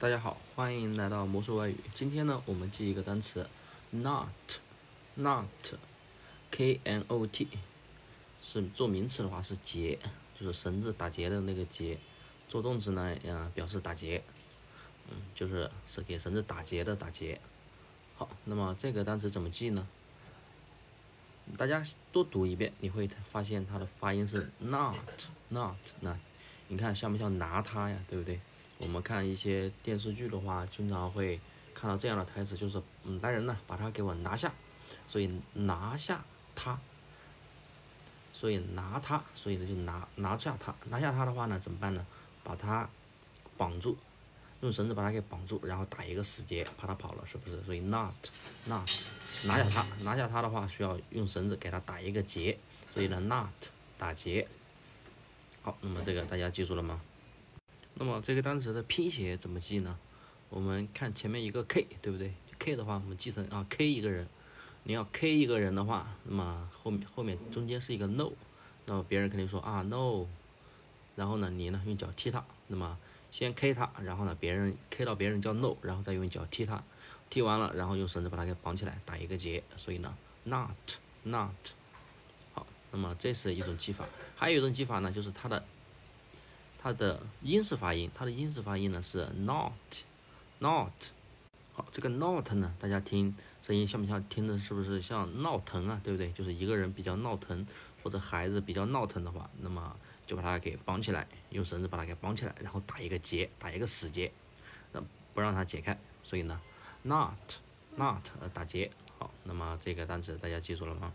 大家好，欢迎来到魔术外语。今天呢，我们记一个单词，knot，knot，k n o t，是做名词的话是结，就是绳子打结的那个结。做动词呢，呀，表示打结，嗯，就是是给绳子打结的打结。好，那么这个单词怎么记呢？大家多读一遍，你会发现它的发音是 not，not，那你看像不像拿它呀？对不对？我们看一些电视剧的话，经常会看到这样的台词，就是嗯，来人呢，把他给我拿下，所以拿下他，所以拿他，所以呢就拿拿下他，拿下他的话呢怎么办呢？把他绑住，用绳子把他给绑住，然后打一个死结，怕他跑了，是不是？所以 not not 拿下他，拿下他的话需要用绳子给他打一个结，所以呢 not 打结。好，那么这个大家记住了吗？那么这个单词的拼写怎么记呢？我们看前面一个 k，对不对？k 的话，我们记成啊 k 一个人。你要 k 一个人的话，那么后面后面中间是一个 no，那么别人肯定说啊 no，然后呢你呢用脚踢他，那么先 k 他，然后呢别人 k 到别人叫 no，然后再用脚踢他，踢完了然后用绳子把它给绑起来，打一个结。所以呢 not not 好，那么这是一种记法，还有一种记法呢，就是它的。它的英式发音，它的英式发音呢是 not，not。好，这个 not 呢，大家听声音像不像？听的是不是像闹腾啊？对不对？就是一个人比较闹腾，或者孩子比较闹腾的话，那么就把它给绑起来，用绳子把它给绑起来，然后打一个结，打一个死结，那不让它解开。所以呢，not，not 打结。好，那么这个单词大家记住了吗？